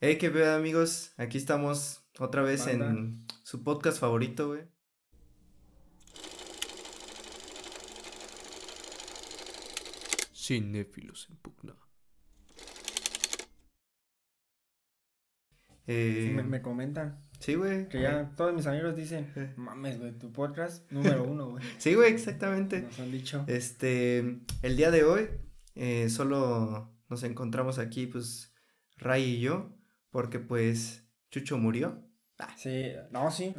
Hey, qué pedo, amigos. Aquí estamos otra vez Banda. en su podcast favorito, güey. Cinéfilos en pugna. Eh, Me, me comentan Sí, güey. que ya todos mis amigos dicen, Eh. mames, güey, tu podcast número uno, güey. Sí, güey, exactamente. Nos han dicho. Este, el día de hoy eh, solo nos encontramos aquí, pues, Ray y yo, porque pues Chucho murió. Sí, no, sí.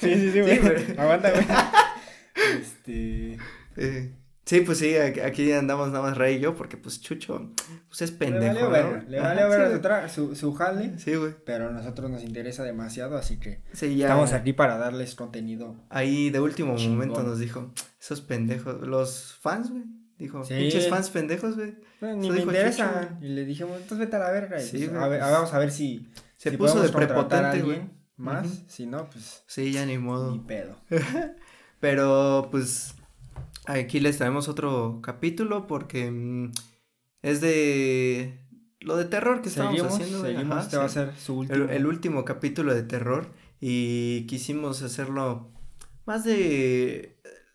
sí, sí, sí, güey. güey. Aguanta, güey. Este. Eh, sí, pues sí, aquí andamos nada más Ray y yo, porque pues Chucho, pues es Le pendejo, valió ¿no? verga. Le Ajá, valió sí, güey. su, su, su jale. Sí, güey. Pero a nosotros nos interesa demasiado, así que Sí, ya. estamos aquí para darles contenido. Ahí de último Chingón. momento nos dijo, esos pendejos, los fans, güey. Dijo, Sí. pinches fans pendejos, güey. "No, ni me dijo Y le dijimos, entonces vete a la verga. Sí, pues, a ver, pues, vamos a ver si. Se si puso de a prepotente, güey. Más, si no, pues. Sí, ya ni modo. Ni pedo. Pero pues aquí les traemos otro capítulo porque mm, es de lo de terror que estábamos Seguimos, haciendo. seguimos. ajá, este va a ser su el, último. el último capítulo de terror y quisimos hacerlo más de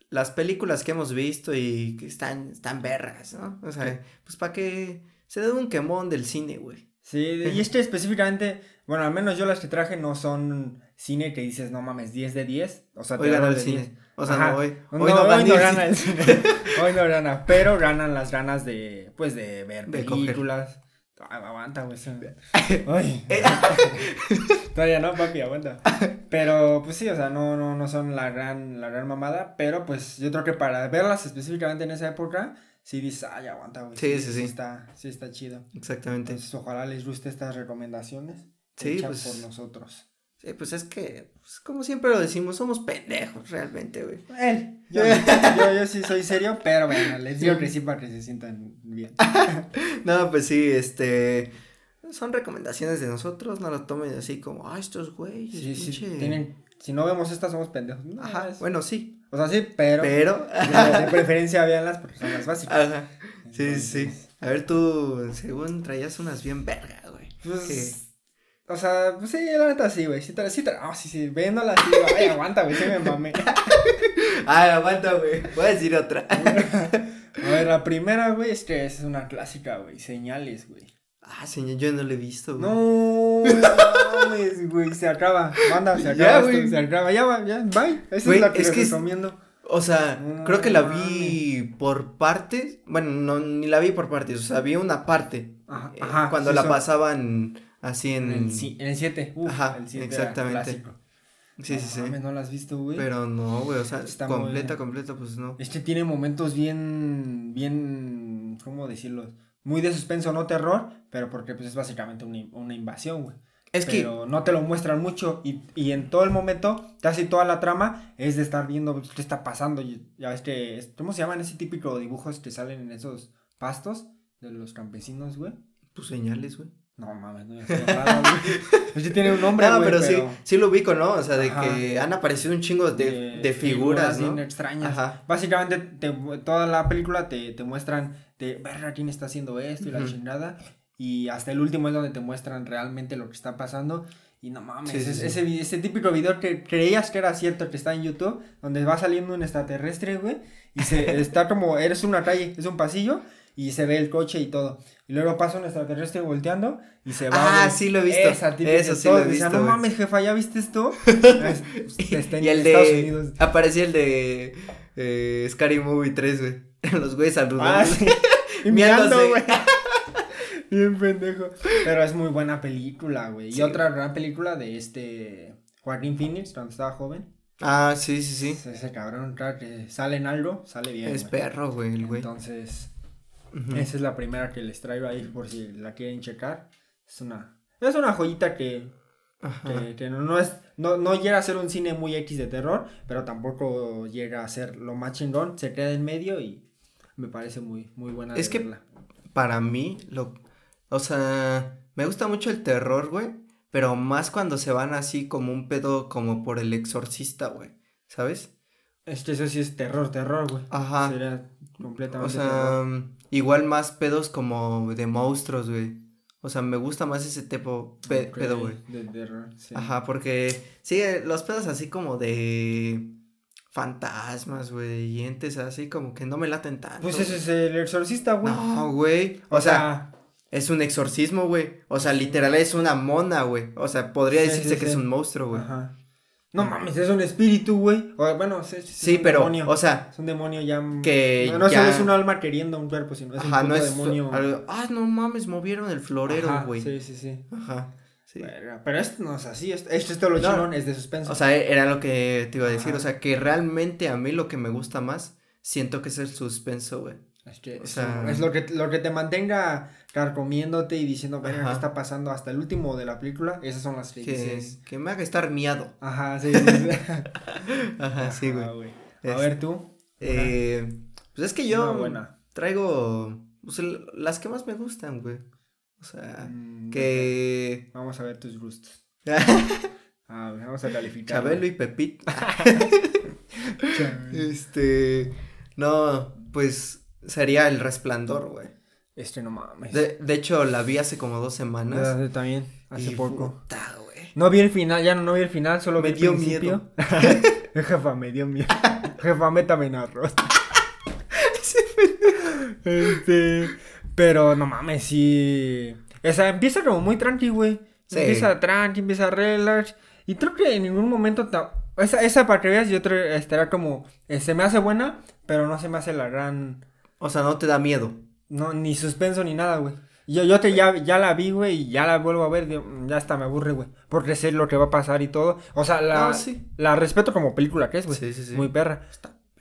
las películas que hemos visto y que están, están vergas, ¿no? O sea, pues para que se den un quemón del cine, güey. Sí, y este específicamente, bueno, al menos yo las que traje no son cine que dices, no mames, 10 de 10. O sea, Hoy te gana el cine. 10. O sea, Ajá. no hoy. Hoy no, hoy no gana el cine. hoy no gana, pero ganan las ganas de, pues, de ver De coger. películas. Ay, aguanta, güey. Ay. Eh. Todavía no, papi, aguanta. Pero, pues sí, o sea, no, no, no son la gran, la gran mamada, pero pues yo creo que para verlas específicamente en esa época, sí dices, ay, aguanta, güey. Sí, sí, sí. está, sí está chido. Exactamente. Entonces, ojalá les guste estas recomendaciones. Sí, pues- por nosotros. Sí, pues es que, pues, como siempre lo decimos, somos pendejos realmente, güey. Él. Yo, yo, yo sí soy serio, pero bueno, les digo que sí para que se sientan bien. No, pues sí, este. Son recomendaciones de nosotros, no lo tomen así como, ah, estos güeyes, Sí, sí, pinche". tienen, si no vemos estas somos pendejos. No, Ajá, es- bueno, sí, O sea, sí, pero, pero. de, preferencia véanlas porque son las básicas. Ajá. Sí, sí. A ver, tú, según traías unas bien verga, güey. Pues, o sea, pues sí, la neta sí, güey. Sí, tra- sí, tra- ah, sí, sí, viéndola así, güey, ay, aguanta, güey, sí me mamé. Ay, aguanta, güey. Voy a decir otra. A ver, la primera, güey, es que es una clásica, güey, señales, güey. Ah, señor, yo no lo he visto, güey. No, no mames, güey, se acaba. Manda, se Ya, acaba esto, güey. se acaba. Ya va, ya, bye. Esa Güey, es la que es que recomiendo. O sea, No creo que la vi por partes. Bueno, no, ni la vi por partes. O sea, vi una parte. Ajá, eh, ajá, cuando sí, la son- pasaban así en. En el, ci- en el 7. Ajá, el 7 exactamente. Sí, sí, sí. no la has visto, güey. Pero no, güey, o sea, Está completa, completa, pues no. Este tiene momentos bien, bien, ¿cómo decirlo? Muy de suspenso, no terror, pero porque pues es básicamente una, una invasión, güey. Es que, Pero no te lo muestran mucho y, y en todo el momento, casi toda la trama es de estar viendo pues, qué está pasando. Ya ves que, ¿cómo se llaman ese típico dibujos que salen en esos pastos de los campesinos, güey? tus señales, güey. No mames, no, estoy raro, güey. Este tiene un nombre, No, güey, pero, sí, sí lo ubico, ¿no? O sea, de Ajá. que han aparecido un chingo de, de, figuras, ¿no? bien extrañas. Ajá. Básicamente, te, toda la película te, te muestran de, verga, quién está haciendo esto y la Ujú. chingada. Y hasta el último es donde te muestran realmente lo que está pasando. Y no mames, Sí, sí, es- sí. Ese, ese típico video que creías que era cierto que está en YouTube, donde va saliendo un extraterrestre, güey, y se está como, eres una calle, es un pasillo, y se ve el coche y todo. Y luego pasa un extraterrestre volteando y se va. Ah, sí lo he visto. Esa Eso sí lo he decían, visto, No güey". mames, jefa, ¿ya viste esto? Es- está en y el Estados de. Unidos. Aparecía el de. Eh, Scary Movie 3, güey. Los güeyes saludando. Ah, sí. Y mirando, güey. Bien pendejo. Pero es muy buena película, güey. Sí. Y otra gran película de este Joaquín Phoenix cuando estaba joven. Ah, sí, sí, sí. Ese cabrón, claro que sale en algo, sale bien. es perro, güey, el güey. Entonces, Esa es la primera que les traigo ahí por si la quieren checar. Es una es una joyita que, que, que no, no es no, no llega a ser un cine muy X de terror, pero tampoco llega a ser lo más chingón, se queda en medio y me parece muy muy buena Es que- verla. Para mí, lo. O sea, me gusta mucho el terror, güey. Pero más cuando se van así como un pedo como por el exorcista, güey. ¿Sabes? Es que eso sí es terror, terror, güey. Ajá. Sería O completamente sea, terror. Igual más pedos como de monstruos, güey. O sea, me gusta más ese tipo pe- Ok, pedo, güey. De terror, sí. Ajá, porque sí, los pedos así como de fantasmas, güey, y entes así como que no me laten tanto. Pues ese es el exorcista, güey. No, güey. O, sea, es un exorcismo, güey. O sea, literal es una mona, güey. O sea, podría Sí, decirse sí, que es un monstruo, güey. Ajá. No mames, es un espíritu, güey. Bueno, sí, sí, Sí, es un pero, demonio. o sea, Es un demonio ya. que No, no ya- solo es un alma queriendo un cuerpo, sino es ajá, un no es demonio. algo- ah, no mames, movieron el florero, güey. Sí, sí, sí. Ajá. Sí. Pero, pero esto no es así. Esto, esto es todo lo No. es de suspenso. O sea, era lo que te iba a decir. Ajá. O sea, que realmente a mí lo que me gusta más, siento que es el suspenso, güey. es, que o es- sea- es lo que, lo que te mantenga carcomiéndote y diciendo, "Verga, Ajá. ¿qué está pasando? Hasta el último de la película, esas son las que Que, dices. que me haga estar miado. Ajá, sí, sí, sí. Ajá, sí, güey. A ver tú. Eh, pues es que yo buena. traigo pues, las que más me gustan, güey. O sea, Mm, que... Vamos a ver tus gustos. A ver, vamos a calificar. Chabelo y. Chabelo. Este... No, pues sería El Resplandor, güey. Este no mames. De, de hecho, la vi hace como dos semanas. Yo también, hace y poco. puta. No vi el final, ya no, no vi el final, solo Me vi el dio principio. Jefa, me dio miedo. Jefa, métame en arroz. este, pero no mames, sí. O sea, empieza como muy tranqui, güey. Sí. Empieza tranqui, empieza relax. Y creo que en ningún momento. ta- Esa, esa para que veas, yo estará como. eh, se me hace buena, pero no se me hace la gran. O sea, no te da miedo. No, ni suspenso ni nada, güey. Yo, yo te, ya, ya la vi, güey, y ya la vuelvo a ver, digo, "Mm, ya hasta me aburre, güey. Porque sé lo que va a pasar y todo. O sea, la, No, sí. la respeto como película que es, güey. Sí, sí, sí. Muy perra.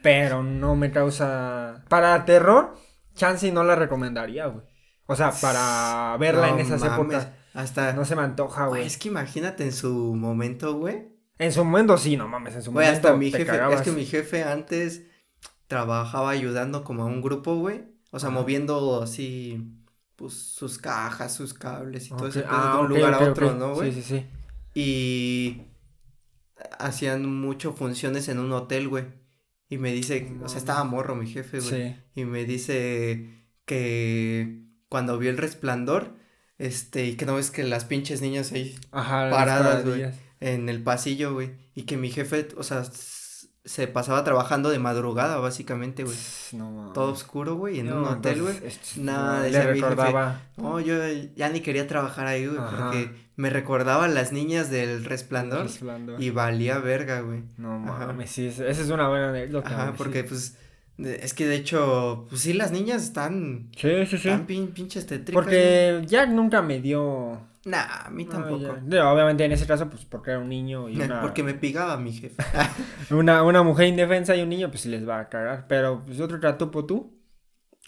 Pero no me causa... Para terror, chance no la recomendaría, güey. O sea, para verla No en esas mames, épocas. Hasta... No se me antoja, Güey, güey. es que imagínate en su momento, güey. En su momento sí, no mames, en su Güey, momento hasta mi te jefe, cagabas. es que mi jefe antes trabajaba ayudando como a un grupo, güey. O sea, moviendo así, pues, sus cajas, sus cables y todo Ok, ese ah, de un lugar a otro. ¿no, güey? Sí, sí, sí. Y hacían mucho funciones en un hotel, güey. Y me dice, o sea, estaba morro mi jefe, güey. Sí. Y me dice que cuando vio el resplandor, este, y que no ves que las pinches niñas ahí Ajá, Paradas, güey. en el pasillo, güey. Y que mi jefe, o sea, se pasaba trabajando de madrugada, básicamente, güey. No mames. Todo oscuro, güey, en No, un hotel, güey. Nada, le mi jefe, recordaba. No, yo ya ni quería trabajar ahí, güey, porque me recordaba a las niñas del resplandor Resplandor. y valía verga, güey. No Ajá. mames, sí, es- esa es una buena anécdota. Ajá, porque sí. pues de- es que de hecho, pues sí, las niñas están, Sí, sí, sí. están pin- pinches tétricas. Porque Jack nunca me dio. Nah, a mí tampoco. obviamente en ese caso, pues porque era un niño y una, Porque me pegaba mi jefe. una, una mujer indefensa y un niño, pues sí les va a cagar. Pero pues otro tratupo tú.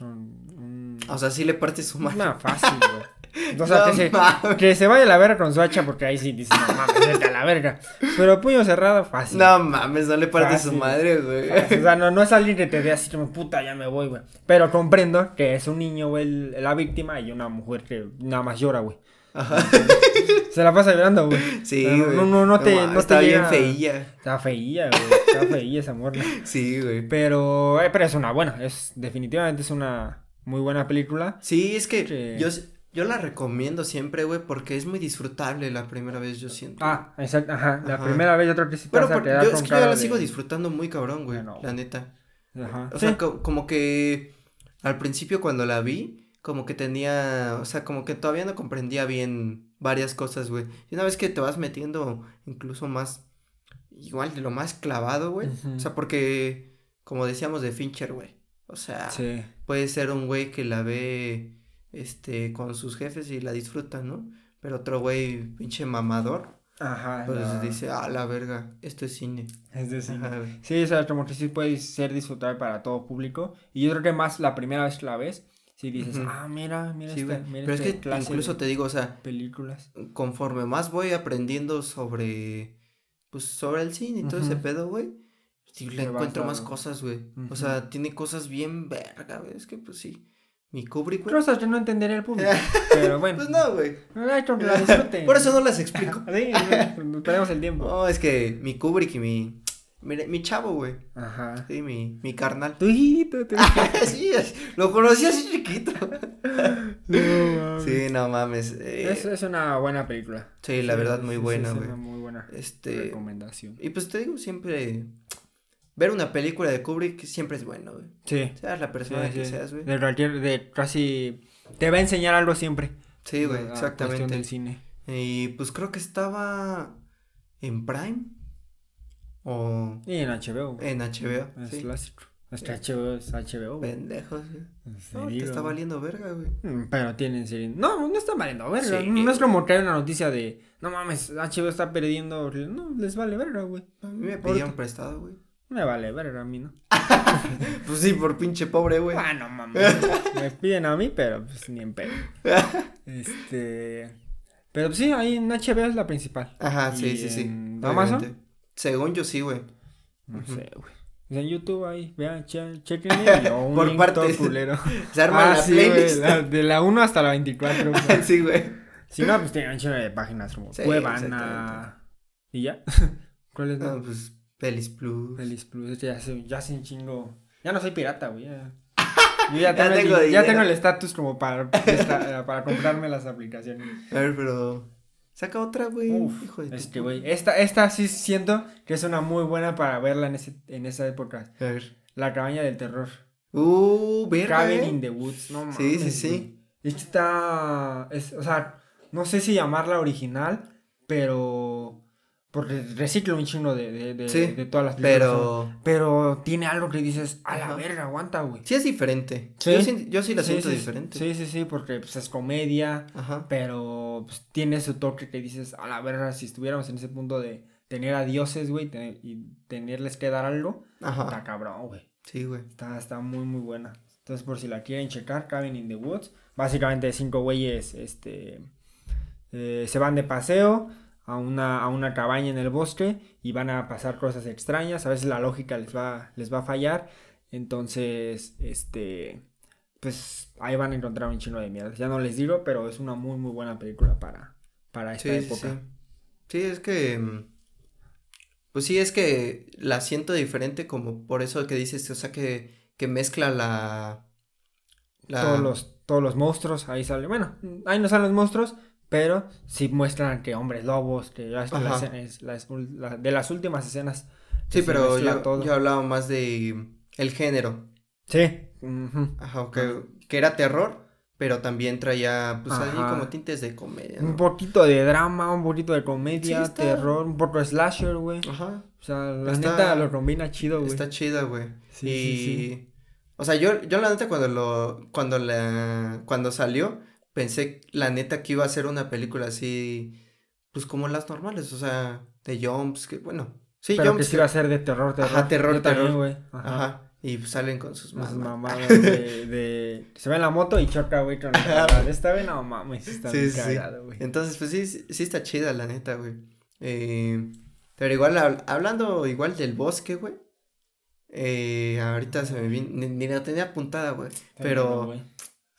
Mm, mm, o sea, sí le partes su madre. no, fácil, güey. O sea, No que, se, mames. que se vaya a la verga con su hacha porque ahí sí dice, no mames, vete a la verga. Pero puño cerrado, fácil. No mames, no le partes su Fácil. madre, güey. O sea, no, no es alguien que te dé así como puta, ya me voy, güey. Pero comprendo que es un niño, güey, el- la víctima y una mujer que nada más llora, güey. Ajá. Se la pasa llorando, güey. Sí, No, güey. no, no, no te, no te está bien llega- feilla. Está feilla, güey. Está feilla esa morra. Sí, güey. Pero, eh, pero es una buena. Es, definitivamente es una muy buena película. Sí, es que yo, yo la recomiendo siempre, güey, porque es muy disfrutable la primera vez, yo siento. Ah, exacto, ajá. La Ajá. primera vez yo creo que sí Pero yo, es que yo la de- sigo disfrutando muy cabrón, güey, no. la neta. Ajá. O Sí. sea, co- como que al principio cuando la vi, como que tenía, o sea, como que todavía no comprendía bien varias cosas, güey. Y una vez que te vas metiendo incluso más, igual de lo más clavado, güey. O sea, porque, como decíamos de Fincher, güey. O sea, Sí. puede ser un güey que la ve, este, con sus jefes y la disfruta, ¿no? Pero otro güey, pinche mamador, Ajá. pues no. dice, ah, la verga, esto es cine. Es Ajá, güey. Sí, o sea, como que sí puede ser disfrutable para todo público. Y yo creo que más la primera vez que la ves, si dices, Ujú. ah, mira, mira, Sí, esta, mira Pero es que clase incluso te digo, o sea, películas. conforme más voy aprendiendo sobre, pues, sobre el cine y todo ese pedo, güey, sí le encuentro más cosas, güey. Ujú. O sea, tiene cosas bien verga, güey. Es que, pues, sí. Mi Kubrick, güey. Cosas que no entendería el público. pero bueno. Pues no, güey. Disfruten. Por eso no las explico. Sí, no, tenemos el tiempo. No, es que mi Kubrick y mi, mi, mi chavo, güey. Ajá. Sí, mi, mi carnal. Tu hijito, tu sí, es- lo conocí así chiquito. No, Sí, no mames. eh, Es, es una buena película. Sí, la verdad, muy sí, buena, sí, es güey. una muy buena Este. recomendación. Y pues te digo, siempre. Ver una película de Kubrick siempre es bueno, güey. Sí. Seas la persona sí, que sí. seas, güey. De cualquier, de casi, te va a enseñar algo siempre. Sí, güey, cuestión exactamente. del cine. Y pues creo que estaba en Prime o Y en HBO. güey. en HBO. Es sí. clásico. Es que HBO es HBO, güey. Pendejos, No, te está valiendo verga, güey. Mm, Pero tienen serie. No, no está valiendo verga. Sí. No es como traer una noticia de. No mames, HBO está perdiendo. No, les vale verga, güey. A mí me pidieron prestado, güey. Me vale verga a mí, ¿no? Pues sí, por pinche pobre, güey. Ah, no mames. me piden a mí, pero pues ni en pedo. Este. Pero pues, sí, ahí en HBO es la principal. Ajá, ¿Y sí, sí, sí. en. Amazon? Según yo sí, güey. No sé, güey. En YouTube ahí, vean, che- o un Por partes. culero. Se arma Ah, la sí, playlist. la- de la 1 hasta la 24. güey. sí, güey. Si no, pues tienen chingo de páginas como Sí, Cuevana. ¿Y ya? ¿Cuál es No, la? pues Pelis Plus. Feliz Plus. Ya sé, ya sé un chingo. Ya no soy pirata, güey. Ya, Yo ya tengo, tengo el, ya tengo el estatus como para, para comprarme las aplicaciones. A ver, pero. Saca otra, güey. Hijo de este, puta- güey. Esta, esta sí siento que es una muy buena para verla en, ese, en esa época. A ver. La cabaña del terror. Uh, verga. Cabin eh. in the Woods. No mames. Sí, sí, sí. Esta está. Es, o sea, no sé si llamarla original, pero. Porque recicla un chingo de, de, de, Sí, de todas las películas. Pero. Pero tiene algo que dices, a la Ajá. verga, aguanta, güey. Sí es diferente. Sí. Yo, sí, yo sí la siento diferente. Sí, sí, sí, porque pues, es comedia, Ajá. pero pues, tiene su toque que dices, a la verga, si estuviéramos en ese punto de tener a dioses, güey, y tenerles que dar algo, está Ajá. cabrón, güey. Sí, güey. Está, está muy, muy buena. Entonces, por si la quieren checar, Cabin in the Woods, básicamente cinco güeyes, este, eh, se van de paseo a una, a una cabaña en el bosque y van a pasar cosas extrañas, a veces la lógica les va, les va a fallar, entonces, este, pues ahí van a encontrar un chino de mierda. Ya no les digo, pero es una muy, muy buena película para, para esta Sí, época. sí. Sí, es que. mm, Pues sí, es que la siento diferente, como por eso que dices, o sea, que, que mezcla la. la... Todos los, todos los monstruos, ahí salen. Bueno, ahí no salen los monstruos, pero sí muestran que hombres lobos, que ya es que la Ajá. escena es- la- la- de las últimas escenas. Sí, pero yo, todo. yo hablaba más de el género. Sí. Ajá, que, que era terror, pero también traía, pues ahí Ajá. como tintes de comedia, Un poquito de drama, un poquito de comedia, Sí, está- terror, un poco de slasher, güey. Ajá, O sea, la Está- neta lo combina chido, güey. está chida, güey. Sí, y... sí, O sea, yo, yo la neta cuando lo, cuando la, cuando salió, pensé la neta que iba a ser una película así, pues como las normales, o sea, de jumps, que bueno, sí, Pero que sí iba a ser de terror, terror. Ajá, terror, Yo terror. güey. Ajá. ajá, y pues salen con sus mamás. mamadas de, de... Se ve en la moto y choca, güey, con la Esta vez no mames, está Sí, bien sí, sí. cagado, güey. Entonces, pues sí, sí está chida, la neta, güey. Eh, pero igual, hab- hablando igual del bosque, güey. Eh, ahorita se me vino, ni, ni la tenía apuntada, güey. Está Pero bien.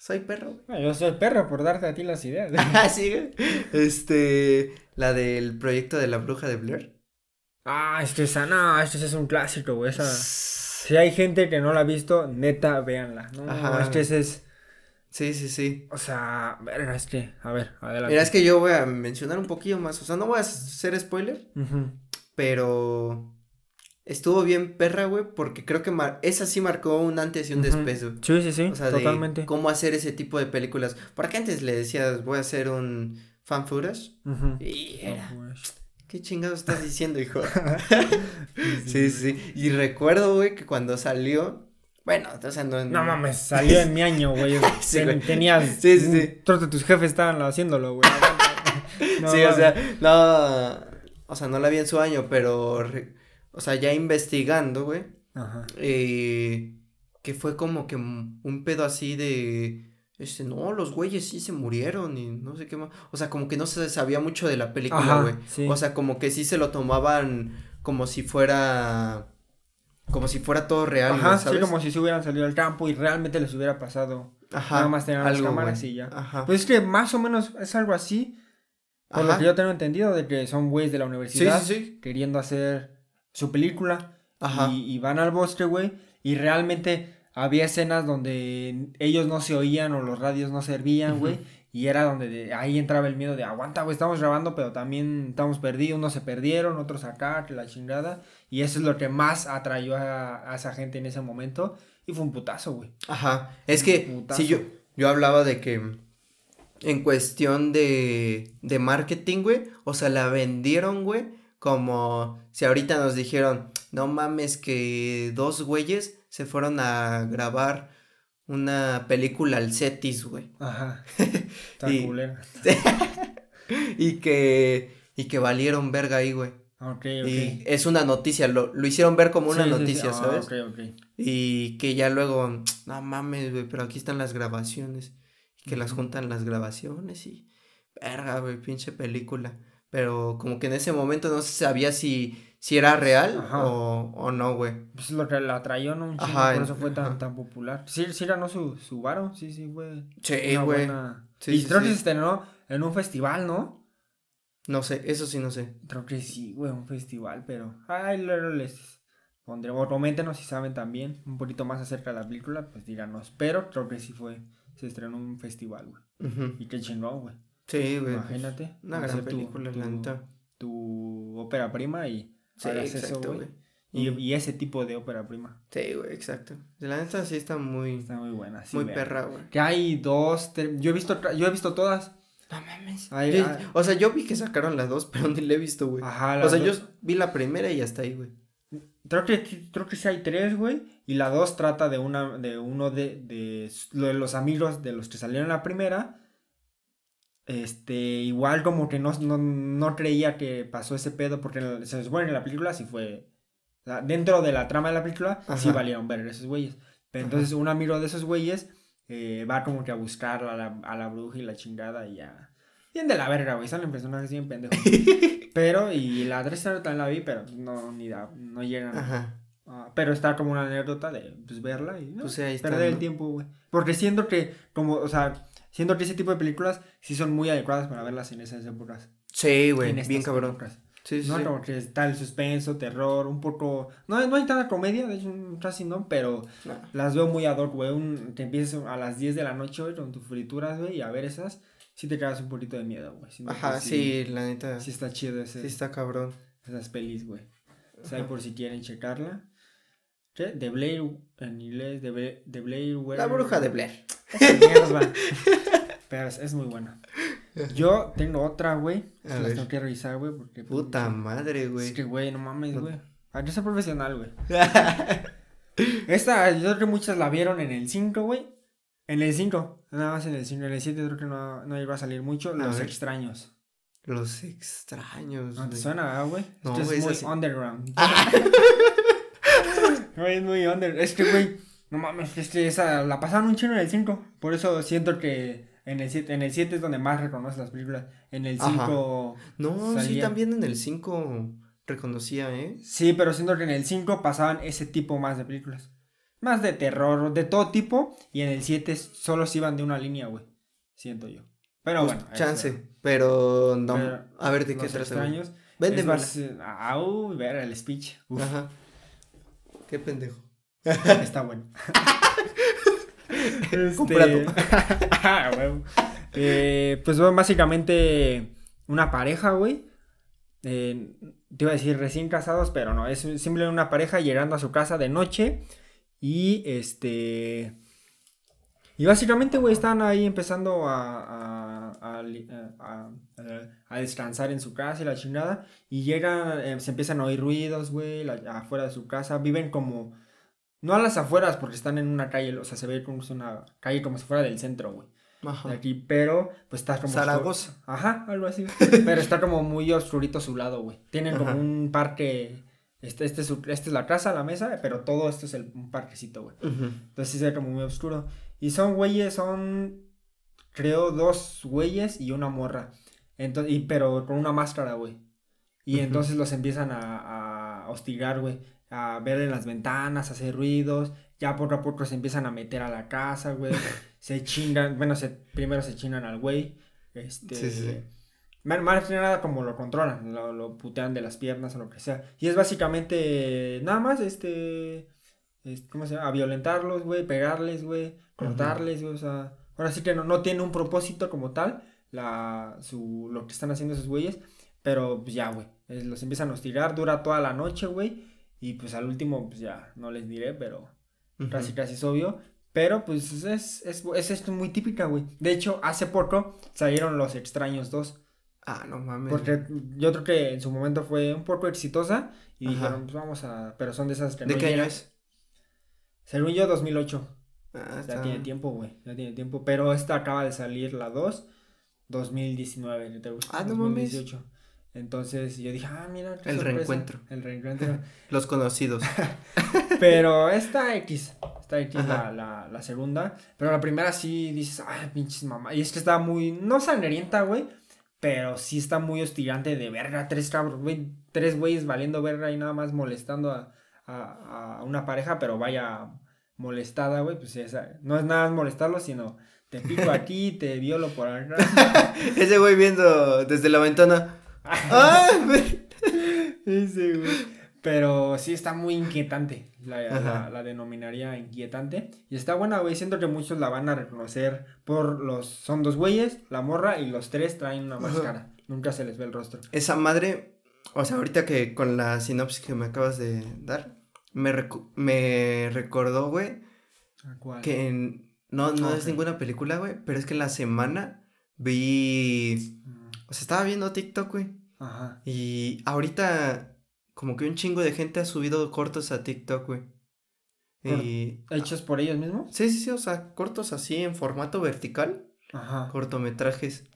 Soy perro. Ah, Yo soy perro por darte a ti las ideas. Ah, sí, güey. Este, la del proyecto de la bruja de Blair. ah, es que esa, no, este es un clásico, güey. Esa... Si hay gente que no la ha visto, neta, véanla. No, Ajá. es que ese es, Sí, sí, sí. o sea, verga, es que, a ver, adelante. Mira, es que yo voy a mencionar un poquillo más. O sea, no voy a hacer spoiler, pero estuvo bien perra, güey, porque creo que mar- esa sí marcó un antes y un después, güey. Sí, sí, sí, O sea, totalmente. de cómo hacer ese tipo de películas. Porque antes le decías, voy a hacer un fan footage. Ujú. Y era. ¿qué chingados estás diciendo, hijo? sí, sí. Y recuerdo, güey, que cuando salió, bueno, o sea, no. No mames, salió en mi año, güey. Sí, Ten- güey. Tenías. Sí, sí, sí. Todos tus jefes estaban haciéndolo, güey. No sí, o sea, no, o sea, no la vi en su año, pero, re- o sea, ya investigando, güey, Ajá. eh, que fue como que un pedo así de, este, no, los güeyes sí se murieron y no sé qué más, o sea, como que no se sabía mucho de la película, güey, sí. o sea, como que sí se lo tomaban como si fuera, como si fuera todo real, Ajá, sí, como si se hubieran salido al campo y realmente les hubiera pasado. Ajá, Nada más tenían las cámaras güey. y ya. Ajá, Pues es que más o menos es algo así. Por lo que yo tengo entendido de que son güeyes de la sí, universidad sí, sí, queriendo hacer su película. Ajá. Y, y van al bosque, güey. Y realmente había escenas donde ellos no se oían o los radios no servían, güey. Y era donde de- ahí entraba el miedo de aguanta, güey, estamos grabando, pero también estamos perdidos, unos se perdieron, otros acá, que la chingada. Y eso es lo que más atrayó a, a esa gente en ese momento. Y fue un putazo, güey. Ajá. Es que, Putazo. si yo, yo hablaba de que en cuestión de, de marketing, güey, o sea, la vendieron, güey, como si ahorita nos dijeron, no mames que dos güeyes se fueron a grabar una película al Cetis, güey. Ajá. Tan Y- culera. y que, y que valieron verga ahí, güey. Y es una noticia, lo, lo hicieron ver como una Sí, sí, sí. noticia, Ah, ¿sabes? ok. Y que ya luego, no mames, güey, pero aquí están las grabaciones. Y que las juntan las grabaciones y. Verga, güey, pinche película. Pero como que en ese momento no se sabía si, si era real o, o no, güey. Pues lo que la atrayó, ¿no? Un chingo, Ajá, por eso fue tan, ajá. tan popular. Sí, sí ganó su, su varo, sí, sí, fue. Sí, güey. buena- Sí, y sí, creo que se estrenó en un festival, ¿no? No sé, eso sí no sé. Creo que sí, güey, un festival, pero. Ay, luego les pondremos. Coméntenos si saben también un poquito más acerca de la película, pues díganos. Pero creo que sí fue. Se estrenó en un festival, güey. Ujú. Y qué chingón, güey. Sí, güey. Imagínate. Una gran tu- película, tu, la neta. Tu ópera prima y Sí, exacto, güey. Y, y ese tipo de ópera prima. Sí, güey, exacto. La neta sí está muy, Está muy buena. sí, muy vean. perra, güey. Que hay dos, tre- yo he visto, yo he visto todas. No mames. Ay, Yo- ay. O sea, yo vi que sacaron las dos, pero ni la he visto, güey. Ajá, O las sea, dos. yo vi la primera y hasta ahí, güey. Creo que, creo que sí hay tres, güey. Y la dos trata de una, de uno de, de, los amigos de los que salieron la primera. Este, igual como que no, no, no creía que pasó ese pedo, porque en la- se supone que en la película sí fue. o sea, dentro de la trama de la película, sí Ajá. valieron ver esos güeyes. Pero Ajá. entonces un amigo de esos güeyes eh, va como que a buscar a la, a la bruja y la chingada y ya. Bien de la verga, güey. Salen personajes bien pendejos. pero, y la tres también la vi, pero no, ni da, no llegan. Ajá. Ah, pero está como una anécdota de pues, verla y ¿no? Pues ahí está, perder el tiempo, güey. Porque siento que, como, o sea, siento que ese tipo de películas sí son muy adecuadas para verlas en esas épocas. Sí, güey, bien cabrón. épocas. Sí, sí, No, sí. como que está el suspenso, terror, un poco. No, no hay tanta comedia, de hecho, casi no, pero No. las veo muy ad hoc, güey. Un, te empiezas a las 10 de la noche, güey, con tus frituras, güey, y a ver esas, sí te quedas un poquito de miedo, güey. Ajá, sí, la neta. Sí Sí, está chido ese, está cabrón. esas pelis, güey. O sea, por si quieren checarla. ¿Qué? The Blair, en inglés, The, Bla- The Blair. La bruja de Blair. Esa mierda. Pero es, es muy buena. Yo tengo otra, güey. A Las ver. tengo que revisar, güey, porque... Puta madre, Es güey. que, güey, no mames, No. güey. Hay que ser profesional, güey. Esta, yo creo que muchas la vieron en el 5, güey. En el 5, nada más en el 5. En el 7 creo que no, no iba a salir mucho. Los ver. extraños. Los extraños. ¿No te güey. suena, ah, güey? No, Esto es muy underground. Güey, es muy under. Es que, güey, no mames, es que esa la pasaron un chino en el 5. Por eso siento que en el 7 en el 7 es donde más reconoces las películas. En el Ajá. 5 No, sí, también en el 5 reconocía, ¿eh? Sí, pero siento que en el 5 pasaban ese tipo más de películas. Más de terror, de todo tipo. Y en el 7 solo se iban de una línea, güey. Siento yo. Pero Pues, bueno. chance. eso. Pero no. Pero a ver de qué trata. Es más, eh, Au, ver el speech. Uf, Ajá. Qué pendejo. Está bueno. Este. Ah. Eh, pues bueno, básicamente una pareja, güey. Eh, te iba a decir recién casados, pero no, es simplemente una pareja llegando a su casa de noche y este... Y básicamente, güey, están ahí empezando a, a, a, descansar en su casa y la chingada. Y llegan, eh, se empiezan a oír ruidos, güey, afuera de su casa. Viven como, no a las afueras porque están en una calle, o sea, se ve como una calle como si fuera del centro, güey de Ajá. aquí, pero pues está como... Zaragoza. oscuro. Ajá, algo así. pero está como muy oscurito su lado, güey. Tienen como un parque... Este, este, es su- esta es la casa, la mesa, pero todo esto es el, un parquecito, güey. Entonces sí se ve como muy oscuro. Y son güeyes, son... Creo dos güeyes y una morra. Entonces, y, pero con una máscara, güey. Y entonces los empiezan a, a hostigar, güey. A ver en las ventanas, a hacer ruidos. Ya poco a poco se empiezan a meter a la casa, güey. se chingan, bueno, se, primero se chingan al güey. Este, Sí, sí, sí. Más, que nada como lo controlan, lo, lo putean de las piernas o lo que sea. Y es básicamente nada más, este, es- ¿cómo se llama? A violentarlos, güey, pegarles, güey, cortarles, güey, o sea, ahora sí que no, no tiene un propósito como tal, la, su, lo que están haciendo esos güeyes, pero pues ya, güey, los empiezan a hostigar, dura toda la noche, güey, y pues al último, pues ya, no les diré, pero casi casi es obvio. Pero pues es, es, es, es esto muy típica, güey. De hecho, hace poco salieron Los Extraños 2. Ah, no mames. Porque yo creo que en su momento fue un poco exitosa. Y Ajá. dijeron, pues vamos a. Pero son de esas que ¿De no qué año es? Según yo, 2008. Ah, Ya está- tiene tiempo, güey. Ya tiene tiempo. Pero esta acaba de salir la 2. 2019, ¿no te gusta? Ah, no mames. 2018. Entonces yo dije, ah, mira. qué El sorpresa. reencuentro. El reencuentro. Los conocidos. Pero esta X, esta X la, la segunda. Pero la primera sí dices, ay, pinches mamá. Y es que está muy, no sangrienta, güey. Pero sí está muy hostigante de verga. Tres cabros, güey. Tres güeyes valiendo verga y nada más molestando a, a, a una pareja. Pero vaya molestada, güey. Pues esa, no es nada más molestarlo, sino te pico aquí, te violo por acá. Ese güey viendo desde la ventana. ¡Ah! güey! Ese, güey. Pero sí está muy inquietante. La, la, la denominaría inquietante. Y está buena, güey. Siento que muchos la van a reconocer por los. Son dos güeyes, la morra, y los tres traen una Ajá. máscara. Nunca se les ve el rostro. Esa madre, o sea, ahorita que con la sinopsis que me acabas de dar, me, recu- me recordó, güey, ¿Cuál? que en- no, no es Ok. ninguna película, güey, pero es que en la semana vi, Mm, o sea, estaba viendo TikTok, güey, Ajá. y ahorita como que un chingo de gente ha subido cortos a TikTok, güey. Y... ¿Hechos por ellos mismos? Sí, sí, sí, o sea, cortos así en formato vertical, Ajá. cortometrajes.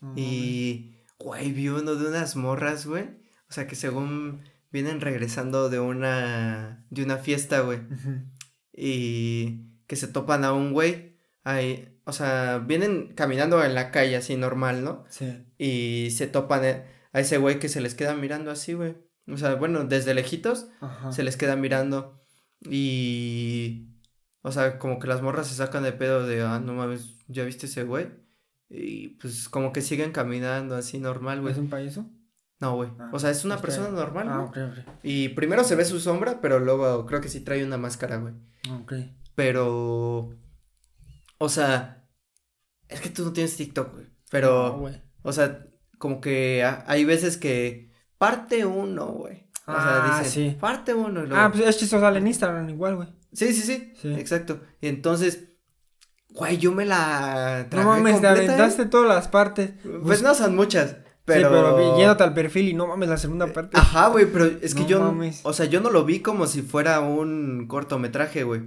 No Y, güey, vi uno de unas morras, güey. O sea, que según vienen regresando de una, de una fiesta, güey. Ujú. Y que se topan a un güey. Ahí, o sea, vienen caminando en la calle así normal, ¿no? Sí. Y se topan a a ese güey que se les queda mirando así, güey. O sea, bueno, desde lejitos Ajá. se les queda mirando. Y, o sea, como que las morras se sacan de pedo de, ah, no mames, ¿ya viste ese güey? Y pues como que siguen caminando así normal, güey. ¿Es un payaso? No, güey. Ah, o sea, es una es que- persona normal, Ah, güey. ok, ok. Y primero se ve su sombra, pero luego creo que sí trae una máscara, güey. Ok. Pero, o sea, es que tú no tienes TikTok, güey. No, Pero, güey. o sea, como que ha- hay veces que parte uno, güey. O sea, Ah, dicen, sí. parte uno y luego... Ah, pues es eso sale en Instagram igual, güey. Sí, sí, sí, Sí. exacto. Y entonces, güey, yo me la No tragué mames, te completa, ¿eh? aventaste todas las partes. Pues no son muchas, pero... Sí, pero yéndote al perfil y no mames la segunda parte. Ajá, güey, pero es que No yo, mames. o sea, yo no lo vi como si fuera un cortometraje, güey.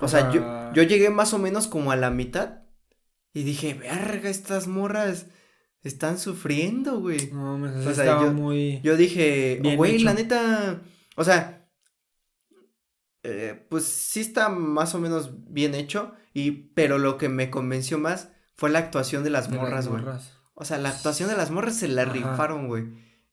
O sea, yo, Ah. yo llegué más o menos como a la mitad y dije, verga, estas morras están sufriendo, güey. No mames, O sea, yo- muy. Yo dije, güey, hecho. la neta, o sea, eh, pues sí está más o menos bien hecho, y, pero lo que me convenció más fue la actuación de las de morras, güey. O sea, la actuación de las morras se la Ajá. rifaron, güey.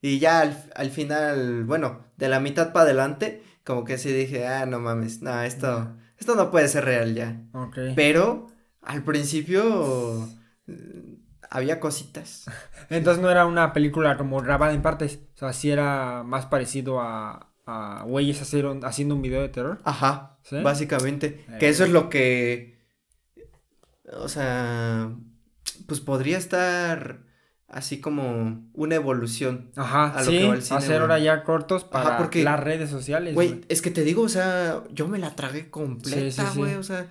Y ya al, al final, bueno, de la mitad para adelante, como que sí dije, ah, no mames, no, esto. Esto no puede ser real ya. Ok. Pero al principio eh, había cositas. Entonces no era una película como grabada en partes. O sea, sí era más parecido a, a güeyes hacer un- haciendo un video de terror. Ajá, ¿Sí? básicamente. Eh. Que eso es lo que, o sea, pues podría estar así como una evolución. Ajá, A lo sí. que va el cine, hacer ahora ya cortos para porque- las redes sociales. Güey, es que te digo, o sea, yo me la tragué completa, Sí, sí, sí. güey, o sea,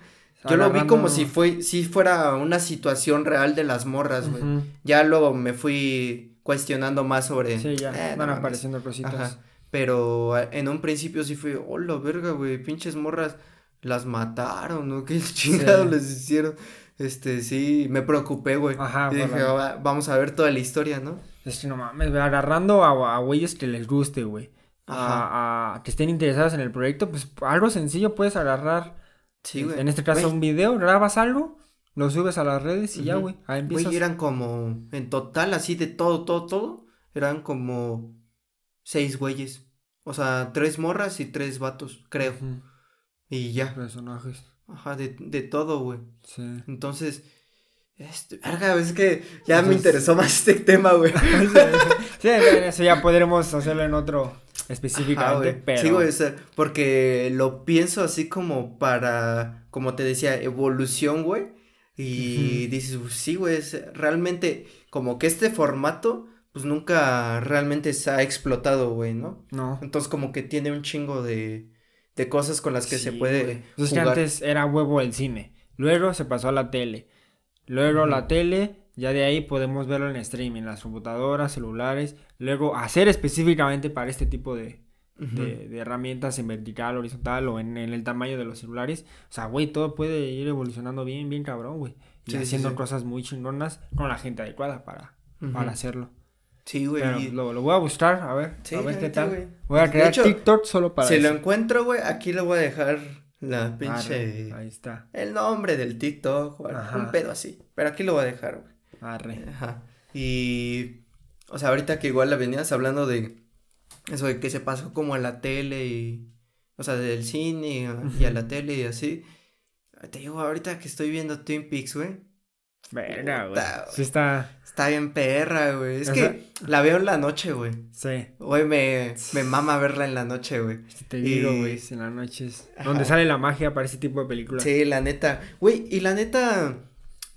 yo lo vi como si fue, si fuera una situación real de las morras, güey. Ya luego me fui cuestionando más sobre. Sí, ya eh, no van mames. apareciendo cositas. Ajá. Pero eh, en un principio sí fue, hola, verga, güey, pinches morras, las mataron, ¿no? ¿Qué chingados les hicieron? Este, sí, me preocupé, güey. Ajá, y dije, por la- "Ah, va- vamos a ver toda la historia, ¿no? Es que no mames, agarrando a, a güeyes que les guste, güey. A, a- que estén interesados en el proyecto, pues algo sencillo puedes agarrar. Sí, güey. En este caso, Güey, un video, grabas algo, lo subes a las redes y ya, güey. Ahí empiezas. Güey, eran como, en total, así de todo, todo, todo, eran como seis güeyes. O sea, tres morras y tres vatos, creo. Y ya. Personajes. Ajá, de, de todo, güey. Sí. Entonces, Este, verga, es que ya me interesó más este tema, güey. sí, eso ya podremos hacerlo en otro específicamente, Ajá, pero... Sí, güey, o sea, porque lo pienso así como para, como te decía, evolución, güey. Y Ujú. dices, pues, sí, güey, es realmente como que este formato, pues nunca realmente se ha explotado, güey, ¿no? No. Entonces como que tiene un chingo de, de cosas con las que se puede güey. Es que jugar. antes era huevo el cine. Luego se pasó a la tele. Luego la tele, ya de ahí podemos verlo en streaming, las computadoras, celulares. Luego hacer específicamente para este tipo de, de, de herramientas en vertical, horizontal o en, en el tamaño de los celulares. O sea, güey, todo puede ir evolucionando bien, bien cabrón, güey. Y Sí, haciendo sí. cosas muy chingonas con la gente adecuada para, para hacerlo. Sí, güey. Pero lo, lo voy a buscar, a ver, Sí, a ver qué tal. güey. Voy a crear hecho, TikTok solo para si lo encuentro, güey, aquí le voy a dejar la Arre, pinche... ahí está. El nombre del TikTok, un pedo así. Pero aquí lo voy a dejar, güey. Arre. Ajá. Y, o sea, ahorita que igual la venías hablando de eso de que se pasó como a la tele y, o sea, del cine y a, la tele y así. Te digo, ahorita que estoy viendo Twin Peaks, güey, Verga, güey. Sí está. Está bien perra, güey. Es O que sea- la veo en la noche, güey. Sí. Güey, me, me mama verla en la noche, güey. Te digo, Y- güey. En las noches. Ajá. Donde sale la magia para ese tipo de películas. Sí, la neta. Güey, y la neta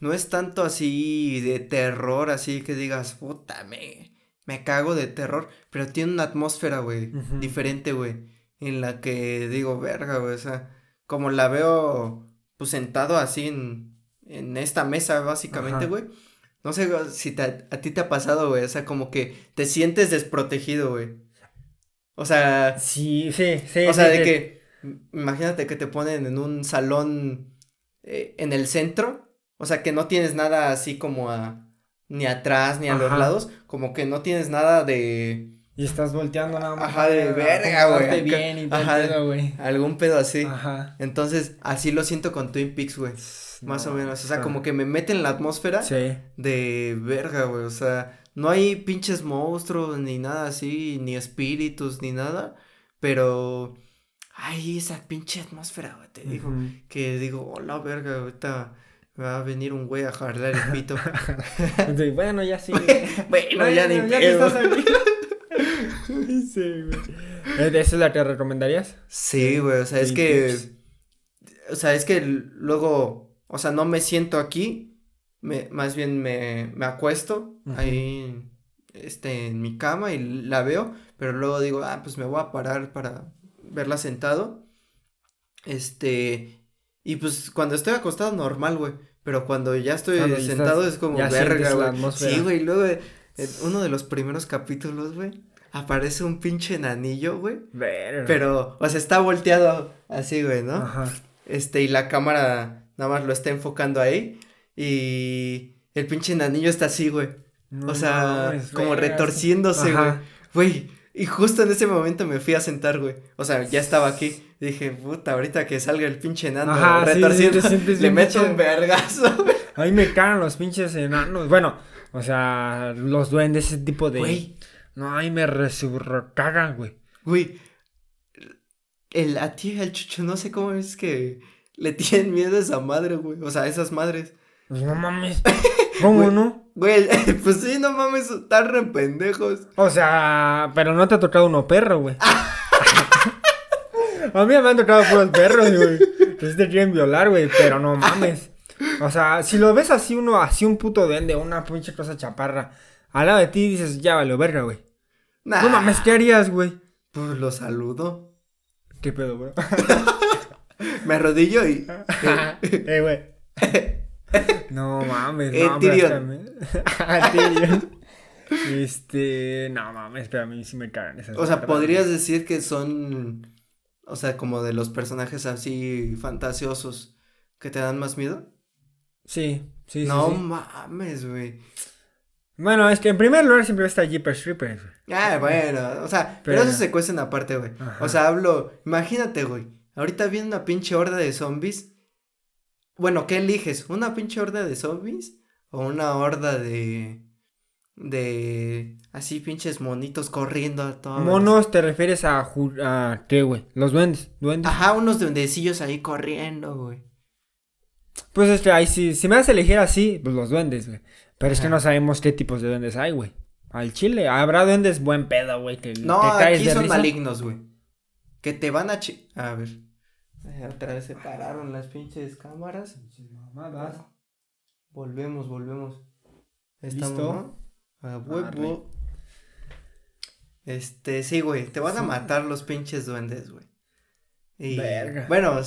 no es tanto así de terror, así que digas, puta, me, me cago de terror, pero tiene una atmósfera, güey, diferente, güey, en la que digo, verga, güey, o sea, como la veo, pues sentado así en, en esta mesa, básicamente, güey. No sé si te- a ti te ha pasado, güey, o sea, como que te sientes desprotegido, güey. O sea, Sí, sí, sí. o sea, sí, de sí. que, imagínate que te ponen en un salón eh, en el centro, o sea, que no tienes nada así como a, ni atrás ni a los lados, como que no tienes nada de Y estás volteando nada más. Ajá, de verga, güey, bien y ajá. pedo, güey. algún pedo así. Ajá. Entonces, así lo siento con Twin Peaks, güey, más No, o menos, o sea, como que me mete en la atmósfera Sí. de verga, güey, o sea, no hay pinches monstruos ni nada así, ni espíritus ni nada, pero ay, esa pinche atmósfera, güey, te digo, que digo, hola, verga, ahorita va a venir un güey a jalar el pito. Bueno, ya sí. bueno, ya ni que pedo. estás aquí. sí, güey. ¿Eh, ¿Esa es la que recomendarías? Sí, güey, o sea, es que, o sea, es que luego, o sea, no me siento aquí, me, más bien me, me acuesto ahí, este, en mi cama y la veo, pero luego digo, ah, pues me voy a parar para verla sentado, este, y pues cuando estoy acostado normal, güey, pero cuando ya estoy sentado estás- es como verga, güey. Sí, güey, luego en uno de los primeros capítulos, güey, aparece un pinche nanillo, güey. Pero, o sea, está volteado así, güey, ¿no? Ajá. Este, y la cámara nada más lo está enfocando ahí. Y el pinche nanillo está así, güey. No o sea, como retorciéndose, güey. Ajá. Güey. Y justo en ese momento me fui a sentar, güey. O sea, ya estaba aquí. Dije, puta, ahorita que salga el pinche nano Ajá, sí, sientes le meto un vergazo, güey. A mí me cagan los pinches enanos. Bueno, o sea, los duendes, ese tipo de. Güey, No, a mí me resurro cagan, güey. güey. El, a ti, el chucho, no sé cómo es que le tienen miedo a esa madre, güey. O sea, a esas madres. Pues no mames. ¿Cómo Güey. no? Güey, pues sí, no mames, están re pendejos. O sea, pero no te ha tocado uno perro, güey. A mí me han tocado puros perros, güey. Que sí te quieren violar, güey, pero no mames. O sea, si lo ves así uno, así un puto duende, una pinche cosa chaparra, al lado de ti dices, ya valió verga, güey. Nah, No mames, ¿qué harías, güey? Pues lo saludo. ¿Qué pedo, bro? Me arrodillo y. eh, güey. No mames, Eh, no, Tyrion. espérame. Ah. Este, no mames, pero a mí sí me cagan esas O sea, podrías decir que son. O sea, como de los personajes así fantasiosos que te dan más miedo. Sí, sí, sí. no sí. mames, güey. Bueno, es que en primer lugar siempre está Jeepers Creepers. Ah, bueno, o sea, pero, Pero- eso se cuecen aparte, güey. O sea, hablo. Imagínate, güey. Ahorita viene una pinche horda de zombies. Bueno, ¿qué eliges? ¿Una pinche horda de zombies? ¿O una horda de. de. así pinches monitos corriendo a todas. Monos te refieres a, a ¿qué, güey? Los duendes, duendes. Ajá, unos duendecillos ahí corriendo, güey. Pues este, ahí sí, si me das a elegir así, pues los duendes, güey. Pero es que no sabemos qué tipos de duendes hay, güey. Al chile, habrá duendes buen pedo, güey, que No, te caes aquí de son risa. malignos, güey. Que te van a chi... A ver. Ay, Otra vez se pararon las pinches cámaras. Mamadas. Volvemos, volvemos. Estamos, ¿Listo? ¿no? A huevo. Este, sí, güey. Te van a matar los pinches duendes, güey. Y, Verga. bueno,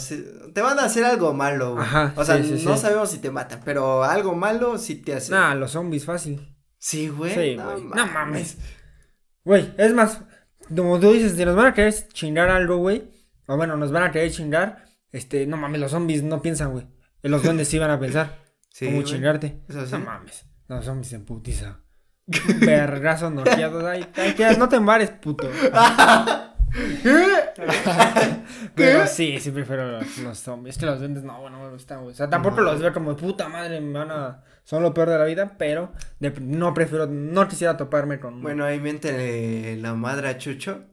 te van a hacer algo malo, güey. Ajá, O sea, sí, sí, no sabemos si te matan, pero algo malo sí te hacen. Nah, los zombies fácil. Sí, güey. Sí, no, güey. No mames. mames. Güey, es más, como tú dices, si nos van a querer chingar algo, güey, o bueno, nos van a querer chingar, este, no mames, los zombies no piensan, güey. Los duendes sí van a pensar Sí, cómo güey. chingarte. Eso sí. No mames, los zombies en putiza. Un Vergazo noqueados, ay, ay, no te embares, puto. Pero sí, sí prefiero los, los zombies. Es que los duendes no, no me gustan, güey. O sea, tampoco No. los veo como puta madre, me van a. Son lo peor de la vida, pero de- no prefiero, no quisiera toparme con. Bueno, ahí miente la madre a Chucho.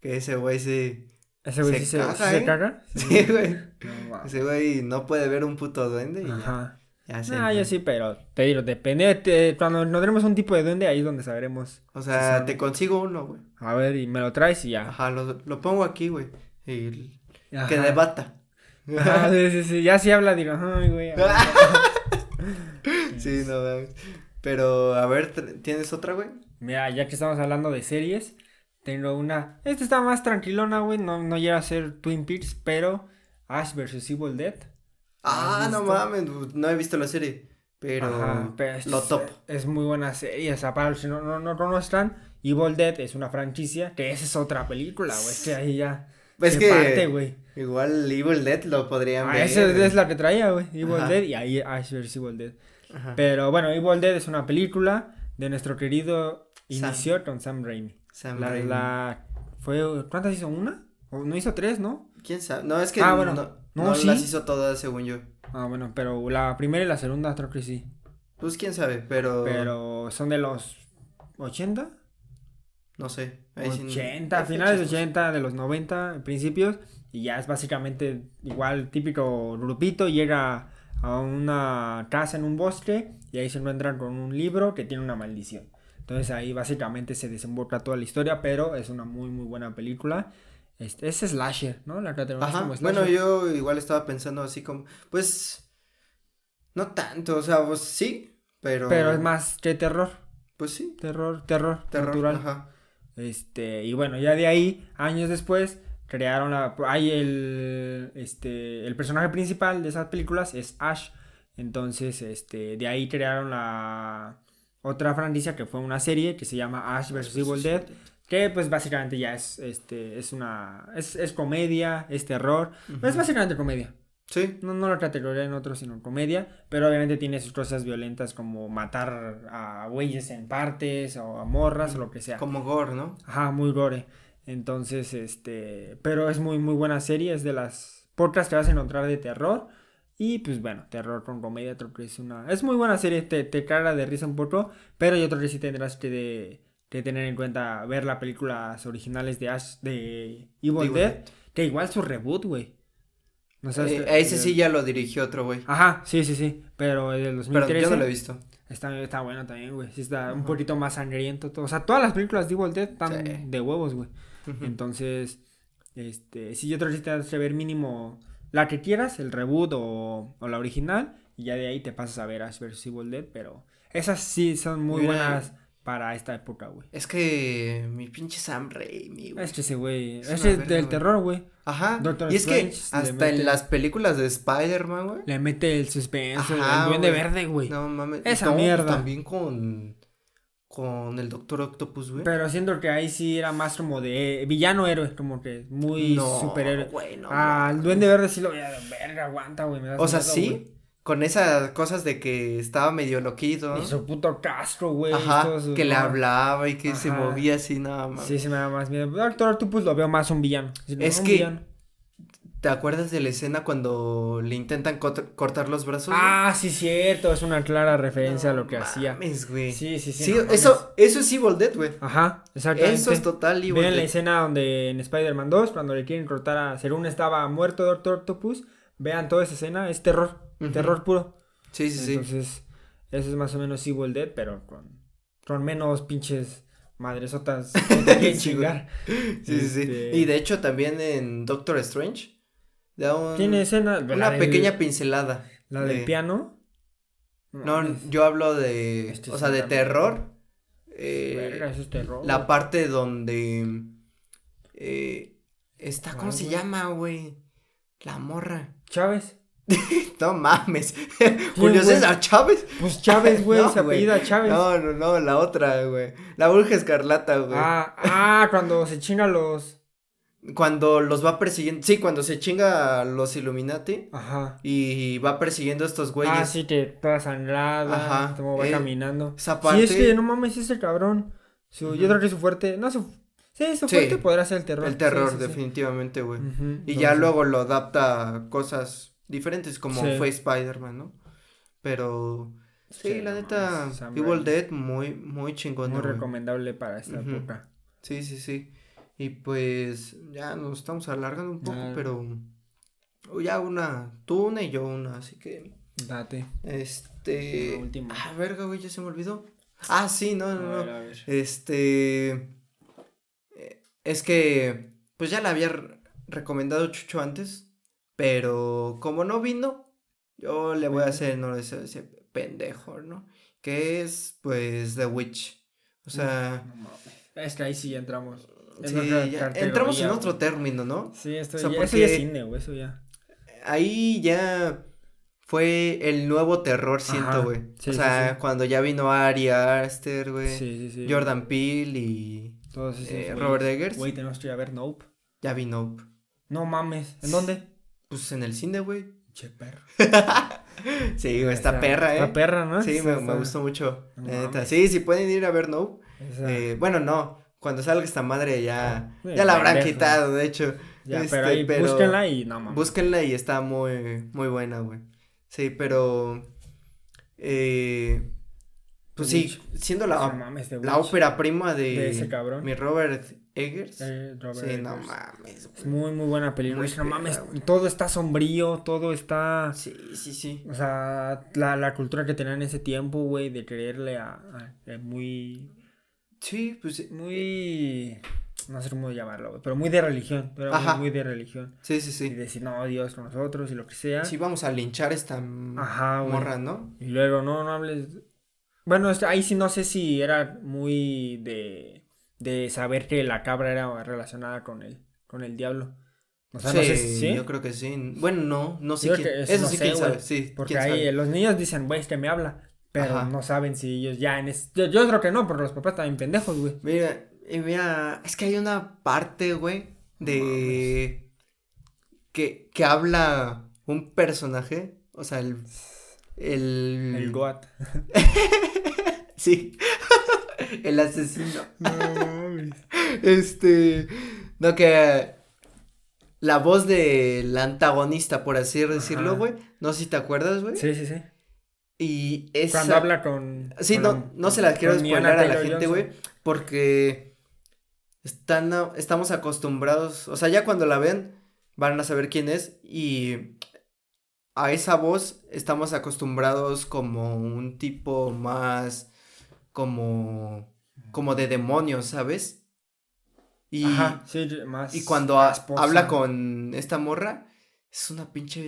Que ese güey sí. Ese güey se sí se, caga, sí se ¿eh? caga. Sí, güey. No, mames. Ese güey no puede ver un puto duende y ya, Ajá. ya se. Ah, yo sí, pero te digo, depende. te- cuando nos tenemos un tipo de duende, ahí es donde sabremos. O si sea, son- te consigo uno, güey. A ver, y me lo traes y ya. Ajá, lo, lo pongo aquí, güey. Y Ajá. que debata. Ajá, sí, sí, sí. Ya si habla, digo, ay, güey. sí, no mames. Pero, a ver, ¿tienes otra, güey? Mira, ya que estamos hablando de series, tengo una. Esta está más tranquilona, güey. No, no llega a ser Twin Peaks, pero Ash vs. Evil Dead. Ah, ¿Has no mames, no he visto la serie. Pero, Ajá, pero es, lo topo. Es muy buena serie. O sea, para los que no, no, no conozcan, Evil Dead es una franquicia. Que esa es otra película, güey. Es que ahí ya. Es que parte, igual Evil Dead lo podrían Ah, ver. esa es la que traía, güey. Evil Ajá. Dead y ahí Ash vs. Evil Dead. Ajá. Pero bueno, Evil Dead es una película de nuestro querido Sam. inicio con Sam Raimi. Sam La, Raimi. la fue ¿cuántas hizo? ¿Una? ¿O no hizo tres, no? ¿Quién sabe? No, es que Ah, no, bueno. no, No, sí. las hizo todas, según yo. Ah, bueno, pero la primera y la segunda creo que sí. Pues quién sabe, pero. Pero son de los 80, No sé. ahí sí no- 80, ¿qué finales de fechas? 80, de los 90, principios. Y ya es básicamente igual típico grupito, llega a una casa en un bosque y ahí se encuentran con un libro que tiene una maldición. Entonces ahí básicamente se desemboca toda la historia, pero es una muy muy buena película. Este, es slasher, ¿no? La Ajá. como slasher. Bueno, yo igual estaba pensando así como. Pues. No tanto, o sea, pues sí. Pero. Pero es más que terror, Pues sí. terror, terror, Terror. Ajá. Este, y bueno, ya de ahí, años después, crearon la. Hay el. Este. El personaje principal de esas películas es Ash. Entonces, este. De ahí crearon la. Otra franquicia que fue una serie que se llama Ash vs. Evil Dead. Que pues básicamente ya es. Este. Es una. Es, es comedia, es terror. Ujú. Es básicamente comedia. Sí. No, no lo categoría en otro, sino comedia. Pero obviamente tiene sus cosas violentas como matar a güeyes en partes o a morras o lo que sea. Como Gore, ¿no? Ajá, muy gore. Entonces, este. Pero es muy, muy buena serie. Es de las pocas que vas a encontrar de terror. Y pues bueno, terror con comedia, creo que es una. Es muy buena serie, te, te caga de risa un poco. Pero yo creo que sí tendrás que, de, que tener en cuenta ver las películas originales de Ash, de Evil Dead. Dead. Que igual su reboot, güey. No Eh, ese sí ya lo dirigió otro güey. Ajá, sí, sí, sí. Pero el del Pero 2013. yo no lo he visto. Está, está bueno también, güey. Sí, está un poquito más sangriento. todo. O sea, todas las películas de Evil Dead están Sí. de huevos, güey. Entonces, este, si yo te necesitas ver mínimo la que quieras, el reboot o, o la original, y ya de ahí te pasas a ver Ash vs. Evil Dead, pero esas sí son muy Mira. buenas para esta época, güey. Es que mi pinche Sam Raimi, güey. Es que ese güey, Es ese verga, del terror, güey. Ajá. Doctor y es que Strange hasta mete- en las películas de Spider-Man, güey. Le mete el suspenso, Ajá, el duende verde, güey. No mames. Esa mierda. También con. Con el Doctor Octopus, güey. Pero siento que ahí sí era más como de villano héroe, como que muy no, superhéroe. güey, no Ah, el duende verde sí lo veía de verga, aguanta, güey. me das O sea, miedo, sí. güey. Con esas cosas de que estaba medio loquito. Y su puto casco, güey. Ajá. todo su- Que le hablaba y que se movía así nada más. Sí, sí me da más miedo. Doctor Octopus lo veo más un villano. Es un que- villano. ¿Te acuerdas de la escena cuando le intentan cort- cortar los brazos? güey? Ah, sí, cierto. Es una clara referencia a lo que No hacía. mames, güey. Sí, sí, sí. Sí, no mames. eso, eso es Evil Dead, güey. Ajá, exactamente. Eso es total Evil Ven la escena donde en Spider-Man 2, cuando le quieren cortar a. Según estaba muerto Doctor Octopus, vean toda esa escena, es terror, terror puro. Sí, sí, sí. Entonces, eso es más o menos Evil Dead, pero con, con menos pinches madresotas que Sí, chingar. Sí, sí, sí. Este- Y de hecho también en Doctor Strange da un- Tiene escena. una del- pequeña pincelada. La del de- piano. No, yo hablo de, Este o sea, de terror. eh, verga, eso es terror. la parte donde eh, está, ¿cómo ¿Cuál, se llama, güey? La morra. Chávez. No mames. Julio güey? César Chávez. Pues Chávez, güey, No, se apellida Chávez. No, no, no, la otra, güey. La bruja escarlata, güey. ah, ah, cuando se chinga los. Cuando los va persiguiendo. Sí, cuando se chinga a los Illuminati. Ajá. Y va persiguiendo a estos güeyes. Ah, sí, que toda sangrada. Ajá, Como va eh, caminando. Esa Sí, parte. es que no mames, ese cabrón. Su. Yo creo que su fuerte. No, su. Sí, su Sí. fuerte podrá ser el terror. El terror, Sí, sí, sí. definitivamente, güey. Y ya luego lo adapta a cosas diferentes, como Sí. fue Spider-Man, ¿no? Pero. Sí, Sí, la neta. Evil. Dead, muy, muy chingón. Muy recomendable para esta época. Sí, sí, sí. Y pues ya nos estamos alargando un poco, Ah. pero ya una, tú una y yo una, así que Date. este, última. ah, verga, güey, ya se me olvidó. Ah, sí, no, A no, ver, no. a ver. Este, es que pues ya la había re- recomendado Chucho antes, pero como no vino, yo le voy a hacer no ese, ese pendejo, ¿no? Que es pues The Witch. O sea, No. Es que ahí sí ya entramos. Sí, ya entramos en otro término, ¿no? Sí, esto, O sea, ya, eso ya es cine, güey, eso ya. Ahí ya fue el nuevo terror, siento, güey. sí, o sea, sí. cuando ya vino Ari Aster, güey. Sí, sí, sí. Jordan Peele y Todos esos eh. Robert Eggers. Güey, tenemos que ir a ver Nope. ya vi Nope. No mames. ¿En dónde? Pues en el cine, güey. Che, perro. Sí, güey, está perra, eh. Está perra, ¿no? Sí, me, me gustó mucho. No neta. Sí, si pueden ir a ver Nope. eh, bueno, no. Cuando salga esta madre ya, Sí, ya la habrán pendejo. quitado, de hecho. ya, este, pero ahí pero- búsquenla y no mames. Búsquenla y está muy, muy buena, güey. Sí, pero. Eh, pues The sí, siendo la, No mames, de la ópera prima de, De ese cabrón. mi Robert Eggers. Eh, Robert sí, no mames, Es muy, muy buena película. Muy no mames, güey. todo está sombrío, todo está... Sí, sí, sí. O sea, la, la cultura que tenían en ese tiempo, güey, de creerle a, a- a muy... Sí, pues. Muy... No sé cómo llamarlo, pero muy de religión. Pero muy, Ajá. muy de religión. Sí, sí, Y sí. decir, no, Dios con nosotros y lo que sea. Sí, vamos a linchar esta Ajá, morra, ¿no? Y luego, no, no hables... Bueno, ahí sí no sé si era muy de... De saber que la cabra era relacionada con el, con el diablo. O sea, sí, no sé si... ¿sí? yo creo que sí. Bueno, no, no sé quién. que Eso, eso no sí, sé, quién sabe. Sí, Porque quién ahí sabe. eh, los niños dicen, güey, es que me habla. Pero Ajá. no saben si ellos ya en es... yo, yo creo que no, porque los papás también pendejos, güey. Mira, y mira, es que hay una parte, güey, de que, que habla un personaje, o sea, el el, El Goat. sí, el asesino, este, no que la voz del antagonista, por así decirlo, güey, no sé si te acuerdas, güey, Sí, sí, sí. Y esa, Cuando habla con... Sí, con no, la- no se la quiero spoiler a la gente, güey, porque están, estamos acostumbrados, o sea, ya cuando la ven van a saber quién es y a esa voz estamos acostumbrados como un tipo más como como de demonio, ¿sabes? Y, Ajá, sí, más... y cuando habla con esta morra es una pinche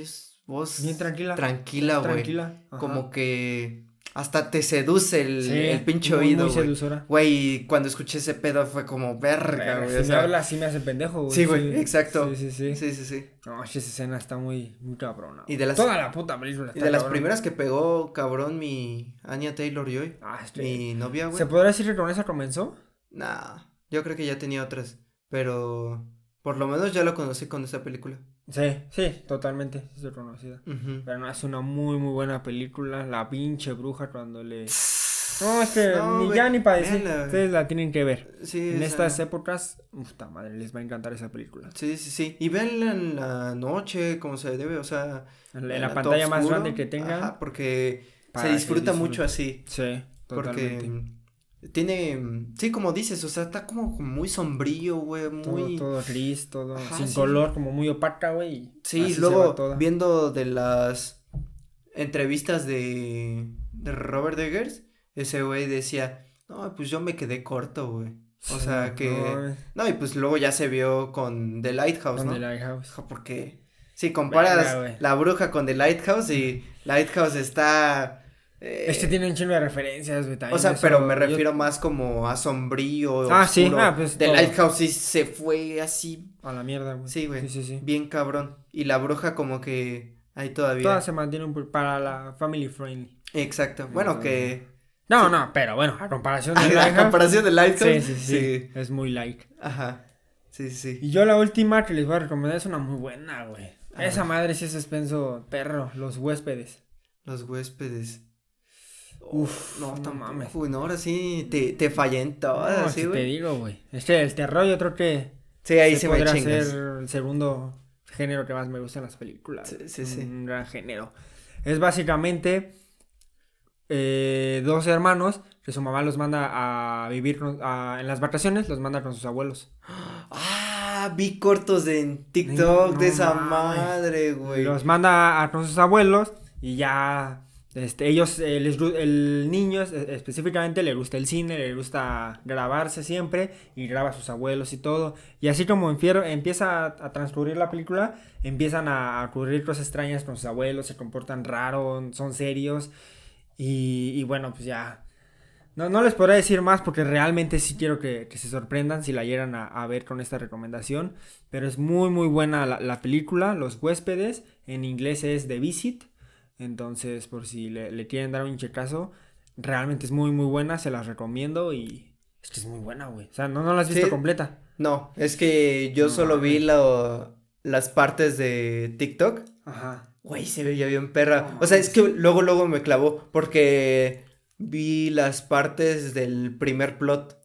voz Bien tranquila. tranquila, güey. Tranquila. ajá. Como que hasta te seduce el, Sí, el pinche muy, oído, Muy güey. seducora. Güey, y cuando escuché ese pedo fue como verga, güey. si o me habla, sí me hace pendejo, güey. Sí, güey, exacto. Sí, sí, sí. Sí, sí, sí. No, esa escena está muy, muy cabrona. Y de las- Toda la puta película Y está de las primeras que pegó, cabrón, mi Anya Taylor Joy. Ah, es que- Mi novia, güey. ¿Se podrá decir que con esa comenzó? Nah, yo creo que ya tenía otras. Pero por lo menos ya lo conocí con esta película. Sí, sí, totalmente. Es reconocida. Pero no, es una muy, muy buena película. La pinche bruja cuando le... No, es que No, ni ya ni para decir. véanla. Ustedes la tienen que ver. Sí, En estas sea, épocas, puta madre, les va a encantar esa película. Sí, sí, sí. Y véanla en la noche, como se debe, o sea. En la, en pantalla más grande que tengan. Ajá, porque se disfruta mucho así. Sí, Porque totalmente. Tiene, mm, sí, como dices, o sea, está como muy sombrío, güey, muy... Todo, todo gris, todo sin color, como muy opaca, güey. Sí, luego viendo de las entrevistas de, de Robert Eggers, ese güey decía, no, pues yo me quedé corto, güey. O sea que... No, y pues luego ya se vio con The Lighthouse, con The Lighthouse. Porque... Si comparas La Bruja con The Lighthouse y Lighthouse está eh, este tiene un chingo de referencias, güey. O sea, pero me refiero más como a sombrío. Ah, sí, ah, pues. The Lighthouse sí se fue así. A la mierda, güey. Sí, güey. Sí, sí, sí. Bien cabrón. Y la bruja, como que ahí todavía. Todas se mantienen para la family friendly. Exacto. Bueno, que. No, no, pero bueno, a comparación de Lighthouse. A comparación de Lighthouse. Sí, sí, sí, Es muy light. Ajá. Sí, sí. Y yo la última que les voy a recomendar es una muy buena, güey. Esa madre sí es suspenso perro, los huéspedes. Los huéspedes. Uf, no, no mames. Uy, no, ahora sí te, te fallé en todas, sí, Te digo, güey. Es que el terror yo creo que. Sí, ahí se, podrá ser el segundo género que más me gusta en las películas. Sí, sí, sí. Un gran género. Es básicamente eh, dos hermanos que su mamá los manda a vivir en las vacaciones, los manda con sus abuelos. Ah, vi cortos en TikTok de esa madre, güey. Los manda a, con sus abuelos y ya este, ellos, el niño específicamente le gusta el cine, le gusta grabarse siempre y graba a sus abuelos y todo. Y así como empieza a, transcurrir la película, empiezan a, ocurrir cosas extrañas con sus abuelos, se comportan raro, son serios. Y, bueno, pues ya. No, no les podré decir más porque realmente sí quiero que, se sorprendan si la llegan a, ver con esta recomendación. Pero es muy muy buena la, la película, Los huéspedes. En inglés es The Visit. Entonces, por si le, quieren dar un checazo, realmente es muy, muy buena, se las recomiendo y es que es muy buena, güey. O sea, no, no la has visto completa. No, es que yo solo vi lo, las partes de TikTok. Ajá. Güey, se veía bien perra. o sea, es que luego, luego me clavó porque vi las partes del primer plot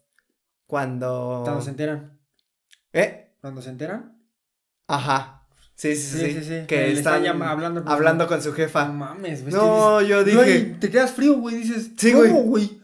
cuando... ¿Cuándo se enteran? ¿Eh? ¿Cuando se enteran? Ajá. Sí, sí, sí. sí, Que están hablando, con, hablando con su jefa. No mames, güey. No, yo dije. te quedas frío, güey. Dices, sí, ¿cómo, güey?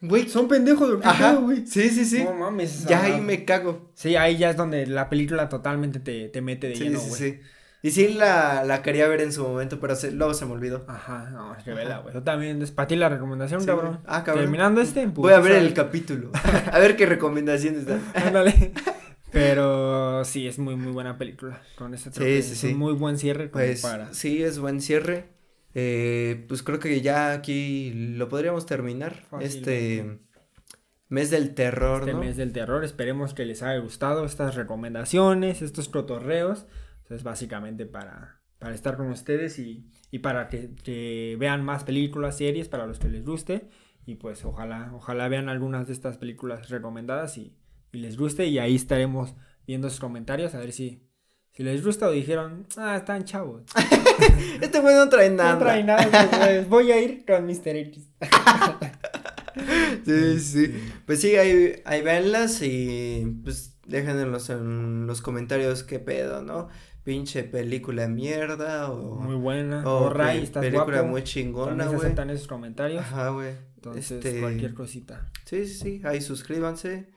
Güey, son pendejos, Ajá, güey. Sí, sí, sí. No mames. Ya ahí me cago. Sí, ahí ya es donde la película totalmente te, te mete de lleno, güey. Sí, sí, Y sí la, la quería ver en su momento, pero luego se me olvidó. Ajá, no, es que vela, güey. Yo también, es para ti la recomendación, cabrón. Ah, cabrón. Terminando este. Voy a ver el capítulo. a ver qué recomendaciones da. Ándale. Pero sí, es muy, muy buena película. Con este sí, sí, es un muy buen cierre. pues, Sí, es buen cierre. Eh, pues creo que ya aquí lo podríamos terminar. este mes del terror, este mes del terror. Esperemos que les haya gustado estas recomendaciones, estos cotorreos. Es básicamente para, para estar con ustedes y, y para que, que, vean más películas, series, para los que les guste. Y pues ojalá, ojalá vean algunas de estas películas recomendadas y y les guste y ahí estaremos viendo sus comentarios a ver si, si les gusta o dijeron, ah, están chavos. este güey no trae nada. No trae nada, pues, voy a ir con Mr. X. sí, sí. Pues sí, ahí, ahí véanlas y pues déjenlos en los comentarios qué pedo, ¿no? Pinche película mierda o... Muy buena. O, Ray, estás película muy chingona, güey. aceptan esos comentarios. Ajá, güey. Entonces, este... cualquier cosita. Sí, sí, sí. Ahí suscríbanse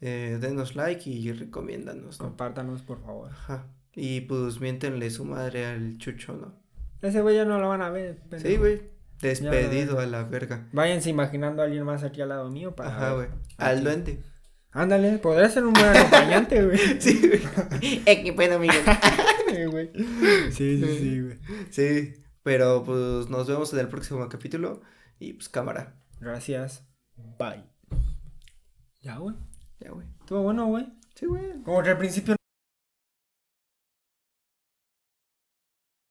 eh, denos like y recomiéndanos. Compártanos, por favor. Ajá. Y pues miéntenle su madre al chucho, ¿no? Ese güey ya no lo van a ver. Sí, güey. Despedido a la verga. Váyanse imaginando a alguien más aquí al lado mío para. Ajá, güey. Al duende. Ándale, podría ser un buen acompañante, güey. sí, güey. Pedo, Miguel. sí, sí, sí, güey. Sí, pero pues nos vemos en el próximo capítulo y pues cámara. Gracias. Bye. Ya, güey. Ya, güey. Estuvo bueno, güey. Sí, güey. Como que al principio